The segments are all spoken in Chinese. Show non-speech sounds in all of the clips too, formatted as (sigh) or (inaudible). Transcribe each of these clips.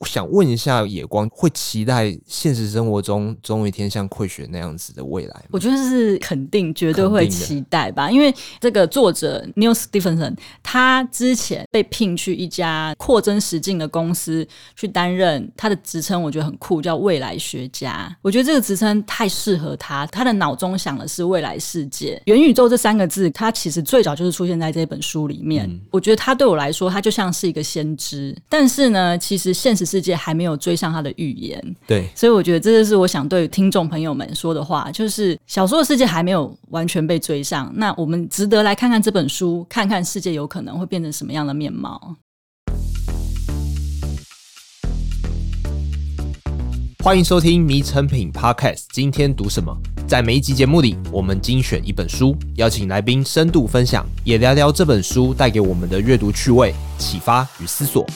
我想问一下野光，会期待现实生活中总有一天像溃雪那样子的未来吗？我觉得是肯定，绝对会期待吧。因为这个作者 Neil Stephenson，他之前被聘去一家扩增实境的公司去担任，他的职称我觉得很酷，叫未来学家。我觉得这个职称太适合他，他的脑中想的是未来世界、元宇宙这三个字，他其实最早就是出现在这本书里面。嗯、我觉得他对我来说，他就像是一个先知。但是呢，其实现实世界还没有追上他的预言，对，所以我觉得这就是我想对听众朋友们说的话，就是小说的世界还没有完全被追上，那我们值得来看看这本书，看看世界有可能会变成什么样的面貌。欢迎收听《迷成品 Podcast》，今天读什么？在每一集节目里，我们精选一本书，邀请来宾深度分享，也聊聊这本书带给我们的阅读趣味、启发与思索。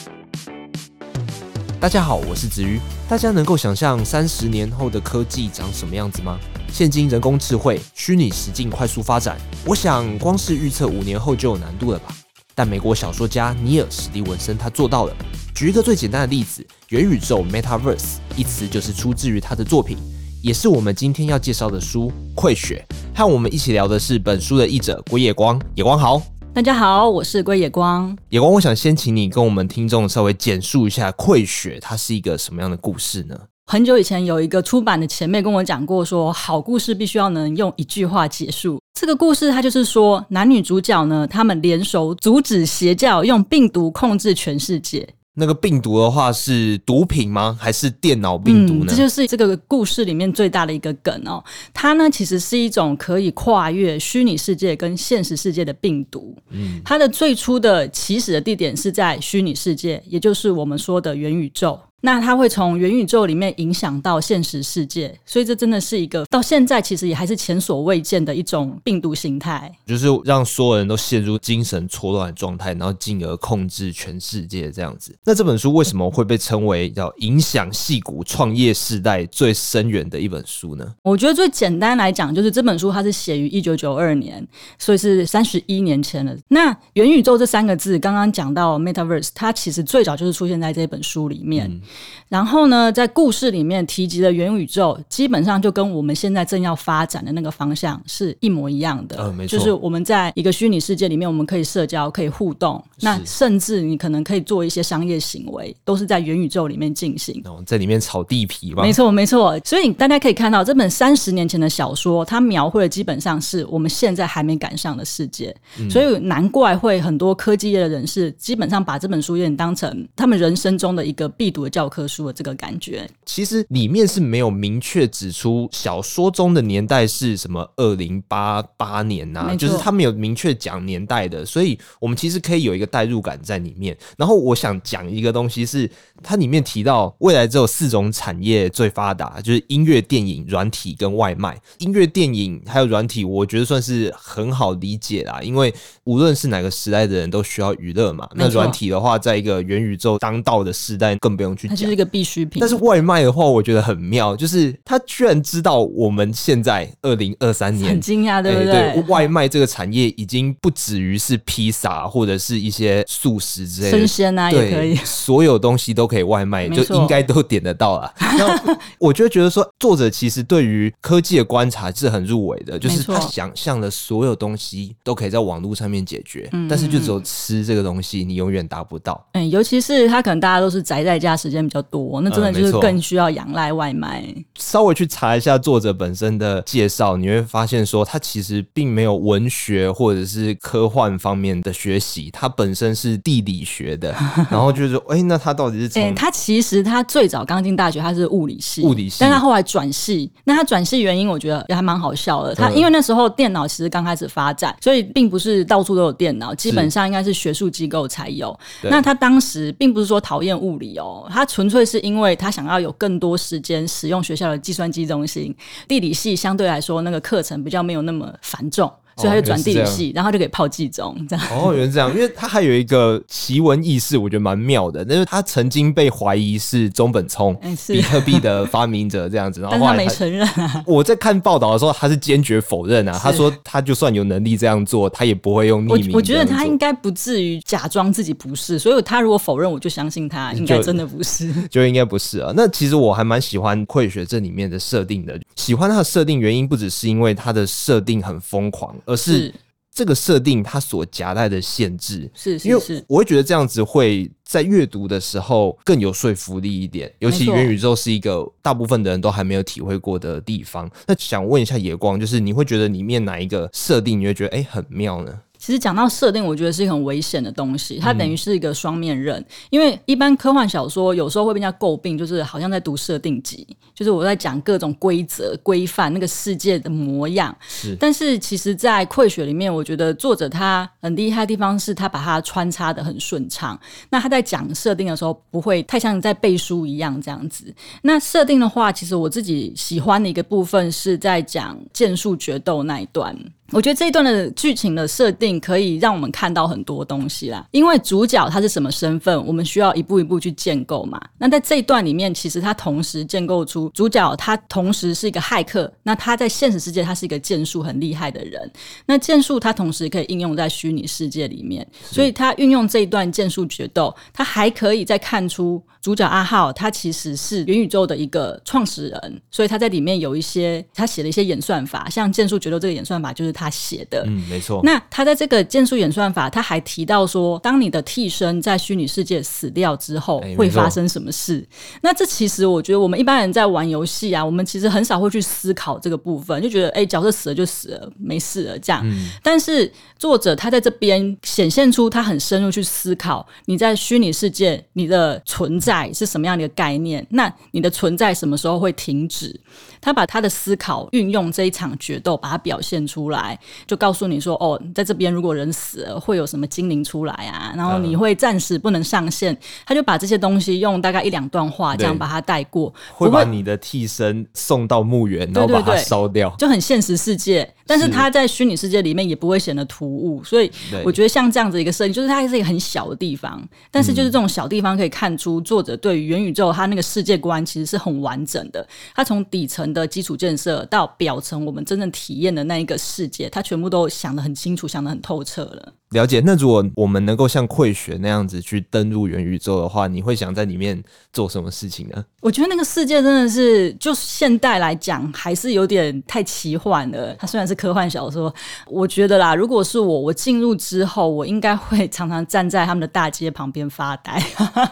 大家好，我是子瑜。大家能够想象三十年后的科技长什么样子吗？现今人工智慧、虚拟实境快速发展，我想光是预测五年后就有难度了吧？但美国小说家尼尔·史蒂文森他做到了。举一个最简单的例子，元宇宙 （Metaverse） 一词就是出自于他的作品，也是我们今天要介绍的书《溃雪》。和我们一起聊的是本书的译者郭野光。野光好。大家好，我是龟野光。野光，我想先请你跟我们听众稍微简述一下《溃血》，它是一个什么样的故事呢？很久以前有一个出版的前辈跟我讲过说，说好故事必须要能用一句话结束。这个故事它就是说，男女主角呢，他们联手阻止邪教用病毒控制全世界。那个病毒的话是毒品吗？还是电脑病毒呢？嗯，这就是这个故事里面最大的一个梗哦。它呢其实是一种可以跨越虚拟世界跟现实世界的病毒。嗯，它的最初的起始的地点是在虚拟世界，也就是我们说的元宇宙。那它会从元宇宙里面影响到现实世界，所以这真的是一个到现在其实也还是前所未见的一种病毒形态，就是让所有人都陷入精神错乱的状态，然后进而控制全世界这样子。那这本书为什么会被称为叫影响戏骨创业世代最深远的一本书呢？我觉得最简单来讲，就是这本书它是写于一九九二年，所以是三十一年前了。那元宇宙这三个字，刚刚讲到 Metaverse，它其实最早就是出现在这本书里面。嗯然后呢，在故事里面提及的元宇宙，基本上就跟我们现在正要发展的那个方向是一模一样的。呃，没错，就是我们在一个虚拟世界里面，我们可以社交，可以互动，那甚至你可能可以做一些商业行为，都是在元宇宙里面进行。哦，在里面炒地皮吧？没错，没错。所以大家可以看到，这本三十年前的小说，它描绘的基本上是我们现在还没赶上的世界。嗯，所以难怪会很多科技业的人士，基本上把这本书有点当成他们人生中的一个必读的教科书。的这个感觉，其实里面是没有明确指出小说中的年代是什么二零八八年呐、啊，就是他们有明确讲年代的，所以我们其实可以有一个代入感在里面。然后我想讲一个东西是，它里面提到未来只有四种产业最发达，就是音乐、电影、软体跟外卖。音乐、电影还有软体，我觉得算是很好理解啦，因为无论是哪个时代的人都需要娱乐嘛。那软体的话，在一个元宇宙当道的时代，更不用去讲。必需品，但是外卖的话，我觉得很妙，就是他居然知道我们现在二零二三年，很惊讶，对不对？外卖这个产业已经不止于是披萨或者是一些素食之类的，生鲜啊也可以，所有东西都可以外卖，就应该都点得到了。(laughs) 那我就觉得说，作者其实对于科技的观察是很入围的，就是他想象的所有东西都可以在网络上面解决，但是就只有吃这个东西，你永远达不到。嗯，尤其是他可能大家都是宅在家时间比较多。那真的就是更需要仰赖外卖。嗯。稍微去查一下作者本身的介绍，你会发现说他其实并没有文学或者是科幻方面的学习，他本身是地理学的。(laughs) 然后就是说，哎、欸，那他到底是？哎、欸，他其实他最早刚进大学，他是物理系，物理系，但他后来转系。那他转系原因，我觉得也还蛮好笑的。他因为那时候电脑其实刚开始发展，所以并不是到处都有电脑，基本上应该是学术机构才有。那他当时并不是说讨厌物理哦，他纯粹。是因为他想要有更多时间使用学校的计算机中心，地理系相对来说那个课程比较没有那么繁重。所以他就转地理系，然后就可以泡季中这样。哦，原来是这样，因为他还有一个奇闻异事，我觉得蛮妙的，那是他曾经被怀疑是中本聪、欸、比特币的发明者这样子，(laughs) 然后后来他，他没承认啊。(laughs) 我在看报道的时候，他是坚决否认啊，他说他就算有能力这样做，他也不会用匿名。我觉得他应该不至于假装自己不是，所以他如果否认，我就相信他应该真的不是，就，(laughs) 就应该不是啊。那其实我还蛮喜欢溃学这里面的设定的，喜欢它的设定原因不只是因为它的设定很疯狂，而是。这个设定它所夹带的限制，是，是，是，因为我会觉得这样子会在阅读的时候更有说服力一点。尤其元宇宙是一个大部分的人都还没有体会过的地方。那想问一下野光，就是你会觉得里面哪一个设定你会觉得诶很妙呢？其实讲到设定，我觉得是一个很危险的东西。它等于是一个双面刃，嗯、因为一般科幻小说有时候会被人家诟病，就是好像在读设定集，就是我在讲各种规则、规范那个世界的模样。是，但是其实，在溃学里面，我觉得作者他很厉害的地方是他把它穿插的很顺畅。那他在讲设定的时候，不会太像在背书一样这样子。那设定的话，其实我自己喜欢的一个部分是在讲剑术决斗那一段。我觉得这一段的剧情的设定可以让我们看到很多东西啦，因为主角他是什么身份，我们需要一步一步去建构嘛。那在这一段里面，其实他同时建构出主角，他同时是一个骇客，那他在现实世界他是一个剑术很厉害的人，那剑术他同时可以应用在虚拟世界里面，所以他运用这一段剑术决斗，他还可以再看出主角阿浩他其实是元宇宙的一个创始人，所以他在里面有一些他写了一些演算法，像剑术决斗这个演算法就是。他写的，嗯，没错。那他在这个剑术演算法，他还提到说，当你的替身在虚拟世界死掉之后，会发生什么事？那这其实我觉得，我们一般人在玩游戏啊，我们其实很少会去思考这个部分，就觉得，哎，角色死了就死了，没事了这样。嗯。但是作者他在这边显现出他很深入去思考，你在虚拟世界你的存在是什么样的一个概念？那你的存在什么时候会停止？他把他的思考运用这一场决斗，把它表现出来。就告诉你说，哦，在这边如果人死了，会有什么精灵出来啊？然后你会暂时不能上线。他就把这些东西用大概一两段话这样把它带过，会把你的替身送到墓园，然后把它烧掉，就很现实世界。但是它在虚拟世界里面也不会显得突兀，所以我觉得像这样子一个设定，就是它是一个很小的地方，但是就是这种小地方可以看出作者对于元宇宙它那个世界观其实是很完整的。它从底层的基础建设到表层我们真正体验的那一个世界，它全部都想得很清楚，想得很透彻了。了解。那如果我们能够像溃学那样子去登入元宇宙的话，你会想在里面做什么事情呢？我觉得那个世界真的是，就现代来讲，还是有点太奇幻了。它虽然是科幻小说，我觉得啦，如果是我，我进入之后，我应该会常常站在他们的大街旁边发呆，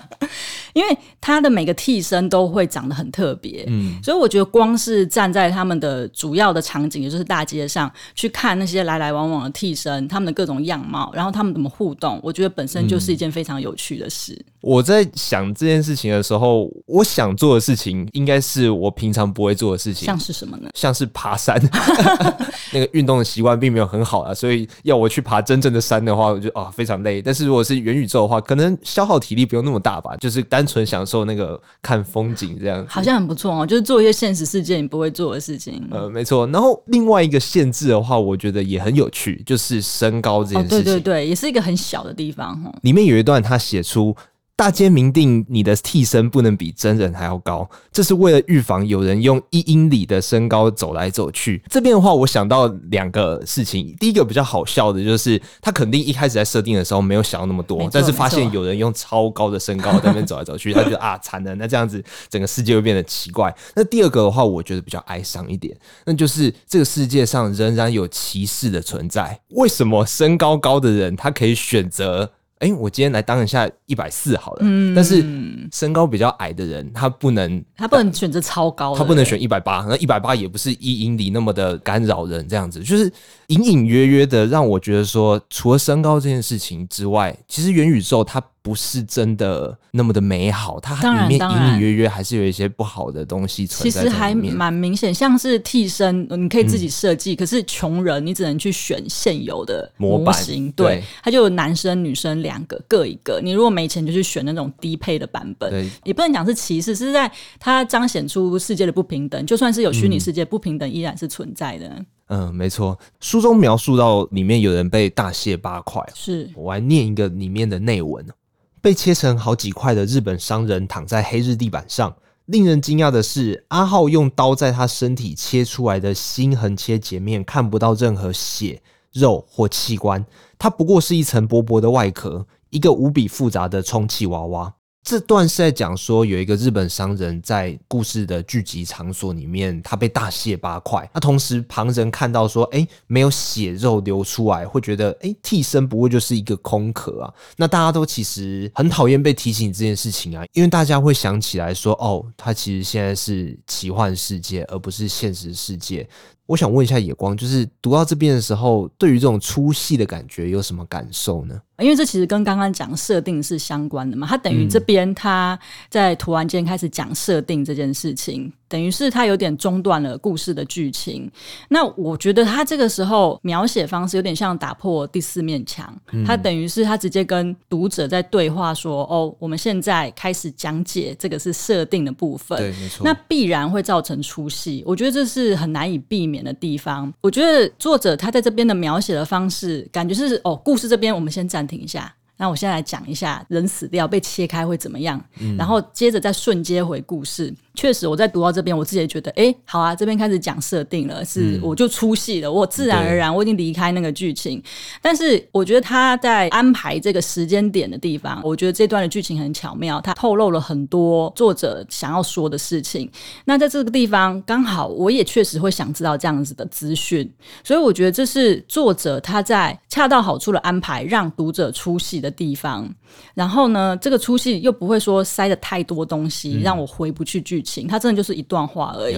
(laughs) 因为他的每个替身都会长得很特别，嗯，所以我觉得光是站在他们的主要的场景，也就是大街上去看那些来来往往的替身，他们的各种样貌，然后他们怎么互动，我觉得本身就是一件非常有趣的事。嗯，我在想这件事情的时候，我想做的事情应该是我平常不会做的事情，像是什么呢？像是爬山，(laughs) 那个运动的。习惯并没有很好啊，所以要我去爬真正的山的话，我就啊非常累。但是如果是元宇宙的话，可能消耗体力不用那么大吧，就是单纯享受那个看风景这样。好像很不错哦，就是做一些现实世界你不会做的事情。呃，没错。然后另外一个限制的话，我觉得也很有趣，就是身高这件事情。哦，对对对对，也是一个很小的地方哈。里面有一段他写出。大街明定，你的替身不能比真人还要高，这是为了预防有人用一英里的身高走来走去。这边的话，我想到两个事情。第一个比较好笑的就是，他肯定一开始在设定的时候没有想到那么多，但是发现有人用超高的身高在那边走来走去，他觉得啊惨了，那这样子整个世界会变得奇怪。那第二个的话，我觉得比较哀伤一点，那就是这个世界上仍然有歧视的存在。为什么身高高的人他可以选择？哎、欸，我今天来当一下一百四好了。嗯，但是身高比较矮的人，他不能，他不能选择超高，他不能选一百八，那一百八也不是一英里那么的干扰人，这样子就是隐隐约约的让我觉得说，除了身高这件事情之外，其实元宇宙它。不是真的那么的美好，它里面隐隐约约还是有一些不好的东西存在在。其实还蛮明显，像是替身，你可以自己设计，嗯，可是穷人你只能去选现有的模型。对，它就有男生女生两个各一个。你如果没钱，就去选那种低配的版本。对，也不能讲是歧视，是在它彰显出世界的不平等。就算是有虚拟世界，不平等依然是存在的。嗯，没错。书中描述到里面有人被大卸八块，是我来念一个里面的内文：被切成好几块的日本商人躺在黑日地板上。令人惊讶的是，阿浩用刀在他身体切出来的心横切截面看不到任何血、肉或器官，它不过是一层薄薄的外壳，一个无比复杂的充气娃娃。这段是在讲说，有一个日本商人，在故事的聚集场所里面，他被大卸八块。那同时，旁人看到说，哎，没有血肉流出来，会觉得，哎，替身不会就是一个空壳啊？那大家都其实很讨厌被提醒这件事情啊，因为大家会想起来说，哦，他其实现在是奇幻世界，而不是现实世界。我想问一下野光，就是读到这边的时候，对于这种出戏的感觉有什么感受呢？因为这其实跟刚刚讲设定是相关的嘛，它等于这边他在突然间开始讲设定这件事情，嗯、等于是他有点中断了故事的剧情。那我觉得他这个时候描写方式有点像打破第四面墙，嗯、他等于是他直接跟读者在对话说：“哦，我们现在开始讲解这个是设定的部分。”对，没错。那必然会造成出戏，我觉得这是很难以避免的地方。我觉得作者他在这边的描写的方式，感觉是哦，故事这边我们先暂停一下。那我现在来讲一下，人死掉被切开会怎么样，嗯、然后接着再瞬间回故事。确实，我在读到这边，我自己也觉得，哎、欸，好啊，这边开始讲设定了，是我就出戏了，我自然而然我已经离开那个剧情。但是我觉得他在安排这个时间点的地方，我觉得这段的剧情很巧妙，他透露了很多作者想要说的事情。那在这个地方，刚好我也确实会想知道这样子的资讯，所以我觉得这是作者他在恰到好处的安排，让读者出戏的地方。然后呢，这个出戏又不会说塞的太多东西，让我回不去剧情。它真的就是一段话而已。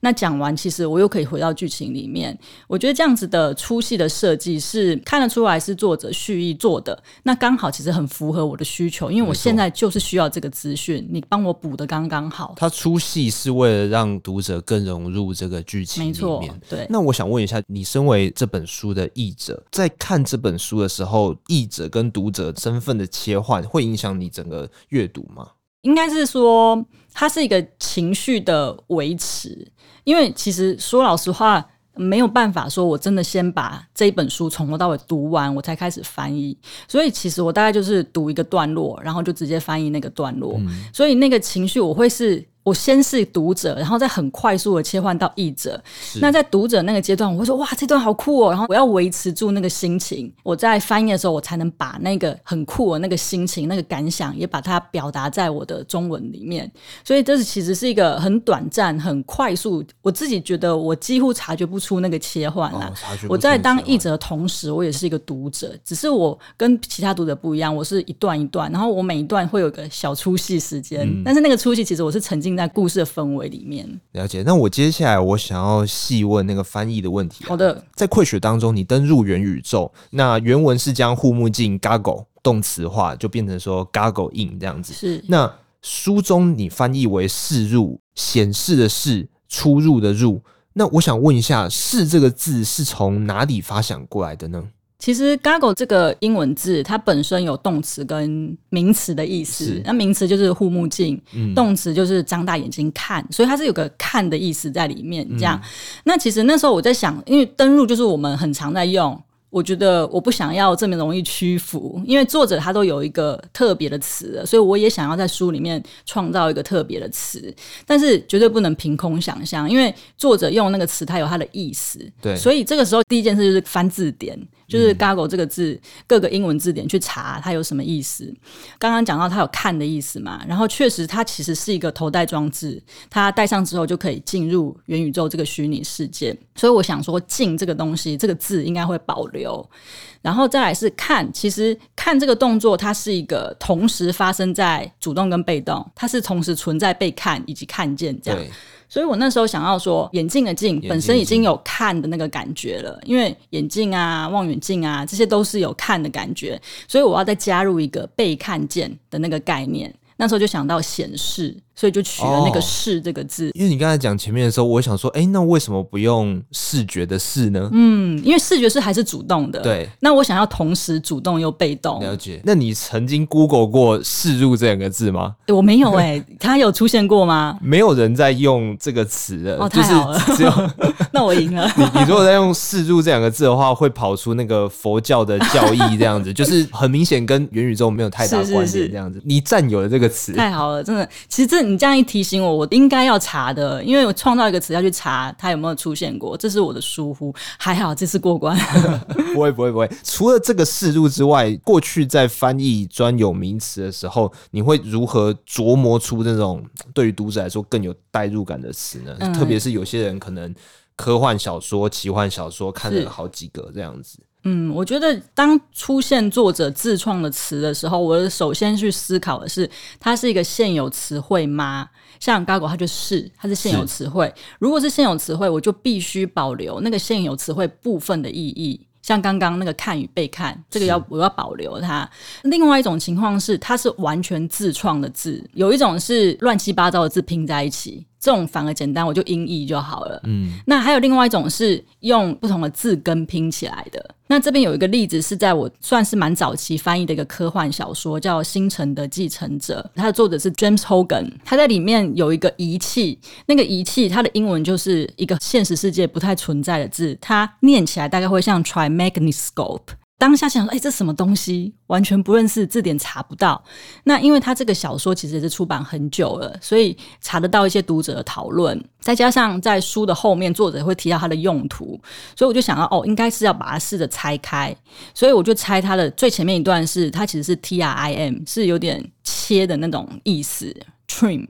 那讲完，其实我又可以回到剧情里面。我觉得这样子的出戏的设计是看得出来是作者蓄意做的。那刚好其实很符合我的需求，因为我现在就是需要这个资讯，你帮我补的刚刚好。他出戏是为了让读者更融入这个剧情里面。没错，对。那我想问一下，你身为这本书的译者，在看这本书的时候，译者跟读者身份的切换会影响你整个阅读吗？应该是说，它是一个情绪的维持，因为其实说老实话，没有办法说我真的先把这一本书从头到尾读完，我才开始翻译。所以其实我大概就是读一个段落，然后就直接翻译那个段落。嗯、所以那个情绪我会是。我先是读者，然后再很快速的切换到译者。那在读者那个阶段，我会说：“哇，这段好酷哦！”然后我要维持住那个心情。我在翻译的时候，我才能把那个很酷的那个心情、那个感想，也把它表达在我的中文里面。所以这是其实是一个很短暂、很快速。我自己觉得我几乎察觉不出那个切换了。哦、我在当译者的同时，我也是一个读者，只是我跟其他读者不一样，我是一段一段，然后我每一段会有个小出戏时间。嗯、但是那个出戏其实我是沉浸在故事的氛围里面。了解。那我接下来我想要细问那个翻译的问题啊。好的，在溃雪当中，你登入元宇宙，那原文是将护目镜 goggle 动词化，就变成说 goggle in 这样子。是。那书中你翻译为视入，显示的视，出入的入。那我想问一下，视这个字是从哪里发想过来的呢？其实 “goggle” 这个英文字，它本身有动词跟名词的意思。那名词就是护目镜，嗯、动词就是张大眼睛看，所以它是有个看的意思在里面。这样，嗯、那其实那时候我在想，因为登入就是我们很常在用。我觉得我不想要这么容易屈服，因为作者他都有一个特别的词，所以我也想要在书里面创造一个特别的词，但是绝对不能凭空想象，因为作者用那个词，它有它的意思。对，所以这个时候第一件事就是翻字典，就是 goggle 这个字各个英文字典去查它有什么意思。刚刚讲到它有看的意思嘛，然后确实它其实是一个头戴装置，它戴上之后就可以进入元宇宙这个虚拟世界。所以我想说，进这个东西，这个字应该会保留。有，然后再来是看，其实看这个动作，它是一个同时发生在主动跟被动，它是同时存在被看以及看见这样。所以我那时候想要说，眼镜的镜本身已经有看的那个感觉了，因为眼镜啊、望远镜啊，这些都是有看的感觉，所以我要再加入一个被看见的那个概念。那时候就想到显示，所以就取了那个“视”这个字。因为你刚才讲前面的时候，我想说，哎，那为什么不用视觉的“视”呢？嗯，因为视觉是还是主动的。对。那我想要同时主动又被动。了解。那你曾经 Google 过“视入”这两个字吗？我没有哎，(laughs) 它有出现过吗？没有人在用这个词的。哦，太好了。只有 (laughs) 那我赢了。(laughs) 你你如果在用“视入”这两个字的话，会跑出那个佛教的教义这样子，就是很明显跟元宇宙没有太大关联这样子。你占有了这个词，太好了，真的。其实这你这样一提醒我，我应该要查的，因为我创造一个词要去查它有没有出现过，这是我的疏忽。还好这次过关。(laughs) 不会不会不会。除了这个视入之外，过去在翻译专有名词的时候，你会如何琢磨出那种对于读者来说更有代入感的词呢？嗯、特别是有些人可能科幻小说、奇幻小说看了好几个这样子。嗯，我觉得当出现作者自创的词的时候，我首先去思考的是，它是一个现有词汇吗？像 gaggle 它就是，它是现有词汇。如果是现有词汇，我就必须保留那个现有词汇部分的意义。像刚刚那个看与被看，这个要我要保留它。另外一种情况是，它是完全自创的字，有一种是乱七八糟的字拼在一起。这种反而简单，我就音译就好了。嗯，那还有另外一种是用不同的字根拼起来的。那这边有一个例子是在我算是蛮早期翻译的一个科幻小说，叫《星辰的继承者》，它的作者是 James Hogan。他在里面有一个仪器，那个仪器它的英文就是一个现实世界不太存在的字，它念起来大概会像 Trimagnescope。当下想说，哎、欸，这什么东西？完全不认识，字典查不到。那因为他这个小说其实也是出版很久了，所以查得到一些读者的讨论。再加上在书的后面，作者会提到它的用途，所以我就想到，哦，应该是要把它试着拆开。所以我就猜它的最前面一段是，它其实是 T R I M，是有点切的那种意思。Trim，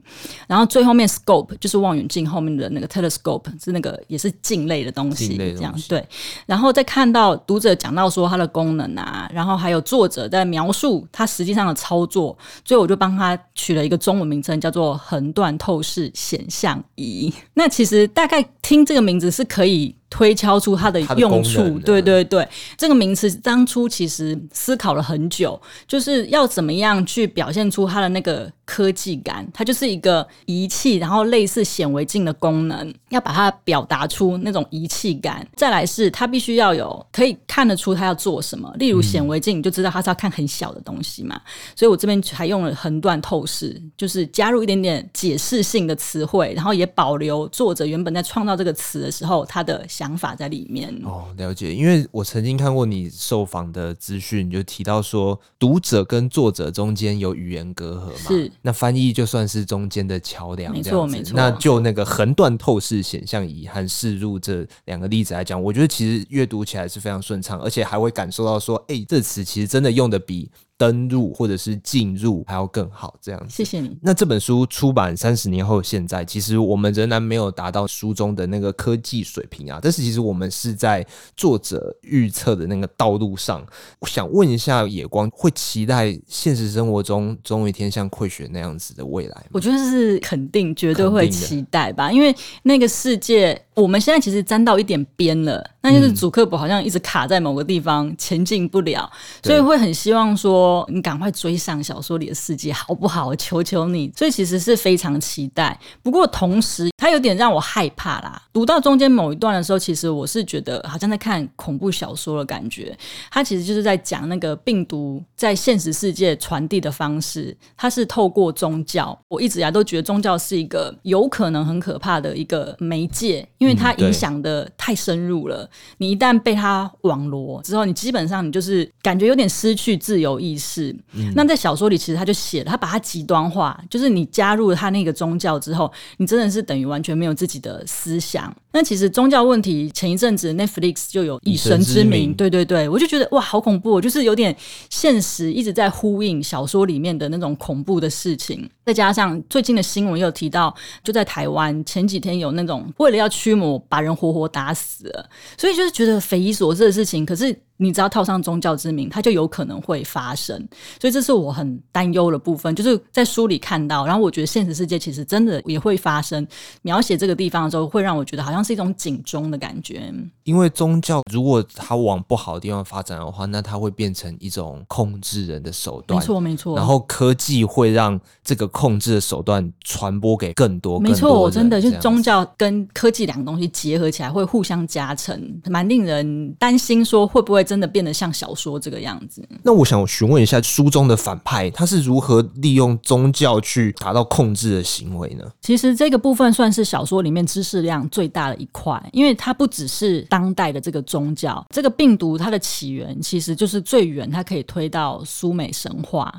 然后最后面 scope 就是望远镜后面的那个 telescope 是那个也是镜类的东西，这样对。然后再看到读者讲到说它的功能啊，然后还有作者在描述它实际上的操作，所以我就帮他取了一个中文名称叫做横断透视显像仪。那其实大概听这个名字是可以。推敲出它的用处，对对对，这个名词当初其实思考了很久，就是要怎么样去表现出它的那个科技感。它就是一个仪器，然后类似显微镜的功能，要把它表达出那种仪器感。再来是它必须要有可以看得出它要做什么，例如显微镜，你就知道它是要看很小的东西嘛。所以我这边还用了横断透视，就是加入一点点解释性的词汇，然后也保留作者原本在创造这个词的时候它的。想法在里面哦，了解。因为我曾经看过你受访的资讯，就提到说，读者跟作者中间有语言隔阂嘛，是那翻译就算是中间的桥梁，没错没错。那就那个横断透视显像仪和视入这两个例子来讲，我觉得其实阅读起来是非常顺畅，而且还会感受到说，哎、欸，这词其实真的用的比。登入或者是进入还要更好，这样子。谢谢你。那这本书出版三十年后，现在其实我们仍然没有达到书中的那个科技水平啊。但是其实我们是在作者预测的那个道路上。我想问一下野光，会期待现实生活中总有一天像溃雪那样子的未来吗？我觉得是肯定，绝对会期待吧。因为那个世界，我们现在其实沾到一点边了，那就是祖克伯好像一直卡在某个地方，前进不了，所以会很希望说。你赶快追上小说里的世界好不好？求求你！所以其实是非常期待，不过同时它有点让我害怕啦。读到中间某一段的时候，其实我是觉得好像在看恐怖小说的感觉。它其实就是在讲那个病毒在现实世界传递的方式，它是透过宗教。我一直以来都觉得宗教是一个有可能很可怕的一个媒介，因为它影响的太深入了。你一旦被它网罗之后，你基本上你就是感觉有点失去自由意识。是，那在小说里其实他就写了，他把它极端化，就是你加入了他那个宗教之后，你真的是等于完全没有自己的思想。那其实宗教问题，前一阵子 Netflix 就有以神之名，对对对，我就觉得哇，好恐怖，就是有点现实一直在呼应小说里面的那种恐怖的事情。再加上最近的新闻又有提到，就在台湾前几天有那种为了要驱魔把人活活打死了，所以就是觉得匪夷所思的事情。可是。你只要套上宗教之名，它就有可能会发生，所以这是我很担忧的部分。就是在书里看到，然后我觉得现实世界其实真的也会发生。描写这个地方的时候，会让我觉得好像是一种警钟的感觉。因为宗教如果它往不好的地方发展的话，那它会变成一种控制人的手段。没错，没错。然后科技会让这个控制的手段传播给更多。没错，我真的就是宗教跟科技两个东西结合起来会互相加成，蛮令人担心，说会不会真的变得像小说这个样子？那我想询问一下，书中的反派他是如何利用宗教去达到控制的行为呢？其实这个部分算是小说里面知识量最大的一块，因为它不只是当代的这个宗教，这个病毒它的起源其实就是最远，它可以推到苏美神话。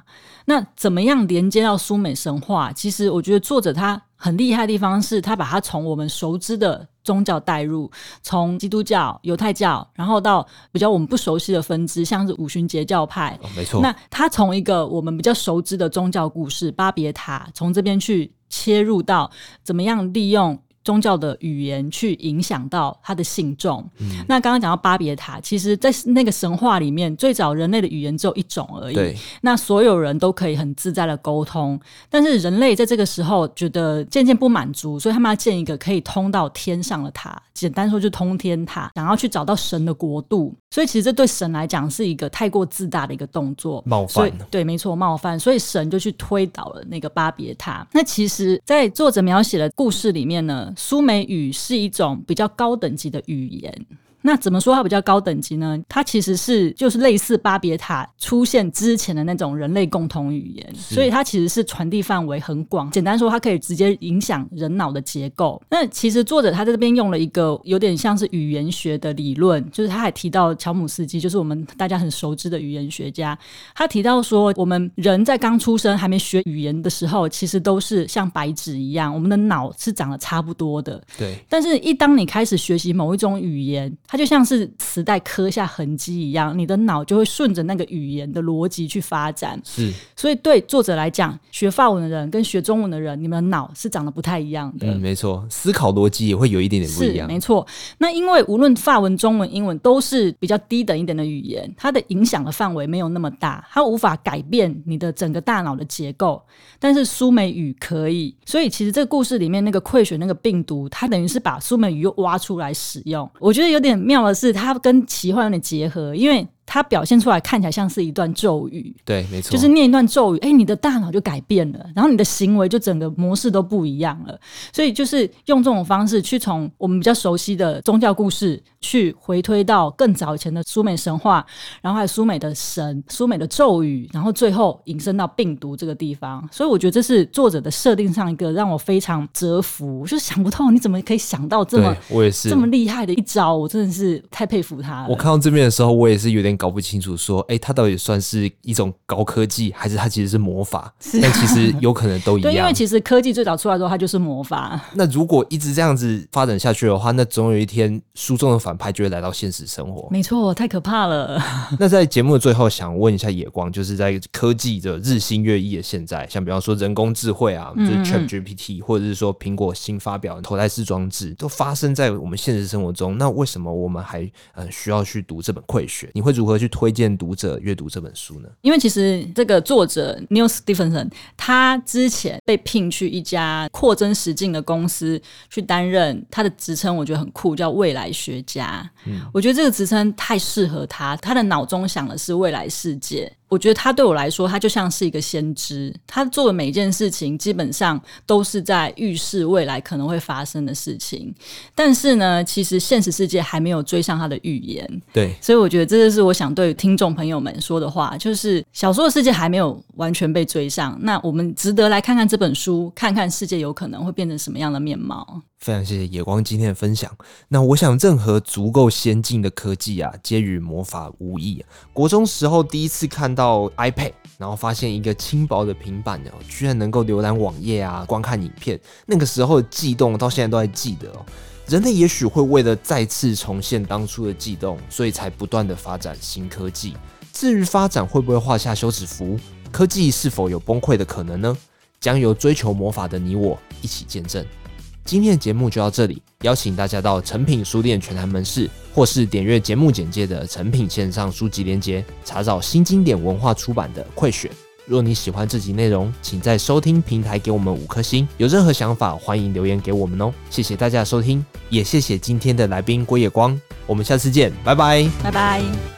那怎么样连接到苏美神话？其实我觉得作者他很厉害的地方是，他把它从我们熟知的宗教带入，从基督教、犹太教，然后到比较我们不熟悉的分支，像是五旬节教派。哦，没错。那他从一个我们比较熟知的宗教故事巴别塔，从这边去切入到怎么样利用。宗教的语言去影响到他的信众。嗯、那刚刚讲到巴别塔，其实，在那个神话里面，最早人类的语言只有一种而已。那所有人都可以很自在的沟通，但是人类在这个时候觉得渐渐不满足，所以他们要建一个可以通到天上的塔。简单说，就通天塔，想要去找到神的国度。所以，其实这对神来讲是一个太过自大的一个动作，冒犯。对，没错，冒犯。所以神就去推倒了那个巴别塔。那其实，在作者描写的故事里面呢，苏美语是一种比较高等级的语言。那怎么说它比较高等级呢？它其实是就是类似巴别塔出现之前的那种人类共同语言，所以它其实是传递范围很广。简单说，它可以直接影响人脑的结构。那其实作者他在这边用了一个有点像是语言学的理论，就是他还提到乔姆斯基，就是我们大家很熟知的语言学家。他提到说，我们人在刚出生还没学语言的时候，其实都是像白纸一样，我们的脑是长得差不多的。对。但是，一当你开始学习某一种语言，它就像是磁带刻下痕迹一样，你的脑就会顺着那个语言的逻辑去发展。是，所以对作者来讲，学法文的人跟学中文的人，你们的脑是长得不太一样的。嗯，没错，思考逻辑也会有一点点不一样。没错，那因为无论法文、中文、英文都是比较低等一点的语言，它的影响的范围没有那么大，它无法改变你的整个大脑的结构。但是苏美语可以，所以其实这个故事里面那个溃血那个病毒，它等于是把苏美语又挖出来使用。我觉得有点妙的是，它跟奇幻有点结合，因为。它表现出来看起来像是一段咒语，对，没错，就是念一段咒语，哎、欸，你的大脑就改变了，然后你的行为就整个模式都不一样了。所以就是用这种方式去从我们比较熟悉的宗教故事，去回推到更早以前的苏美神话，然后还有苏美的神、苏美的咒语，然后最后引申到病毒这个地方。所以我觉得这是作者的设定上一个让我非常折服，就是想不透你怎么可以想到这么我也是这么厉害的一招，我真的是太佩服他了。我看到这边的时候，我也是有点。搞不清楚，说，哎、欸，它到底算是一种高科技，还是它其实是魔法？是啊、但其实有可能都一样。对，因为其实科技最早出来的时候，它就是魔法。那如果一直这样子发展下去的话，那总有一天书中的反派就会来到现实生活。没错，太可怕了。(laughs) 那在节目的最后，想问一下野光，就是在科技的日新月异的现在，像比方说人工智慧啊，就是 ChatGPT，或者是说苹果新发表的头戴式装置，都发生在我们现实生活中。那为什么我们还呃需要去读这本溃血？你会如何去推荐读者阅读这本书呢？因为其实这个作者 Neil Stephenson，他之前被聘去一家扩增实境的公司去担任，他的职称我觉得很酷，叫未来学家。嗯，我觉得这个职称太适合他，他的脑中想的是未来世界。我觉得他对我来说，他就像是一个先知。他做的每一件事情，基本上都是在预示未来可能会发生的事情。但是呢，其实现实世界还没有追上他的预言。对，所以我觉得这就是我想对听众朋友们说的话，就是小说的世界还没有完全被追上。那我们值得来看看这本书，看看世界有可能会变成什么样的面貌。非常谢谢野光今天的分享。那我想，任何足够先进的科技啊，皆与魔法无异。国中时候第一次看到 iPad，然后发现一个轻薄的平板哦，居然能够浏览网页啊，观看影片。那个时候的悸动，到现在都还记得哦。人类也许会为了再次重现当初的悸动，所以才不断的发展新科技。至于发展会不会画下休止符，科技是否有崩溃的可能呢？将由追求魔法的你我一起见证。今天的节目就到这里，邀请大家到诚品书店全台门市，或是点阅节目简介的诚品线上书籍链接，查找新经典文化出版的《溃血》。若你喜欢这集内容，请在收听平台给我们五颗星。有任何想法，欢迎留言给我们哦。谢谢大家收听，也谢谢今天的来宾郭夜光。我们下次见，拜拜，拜拜。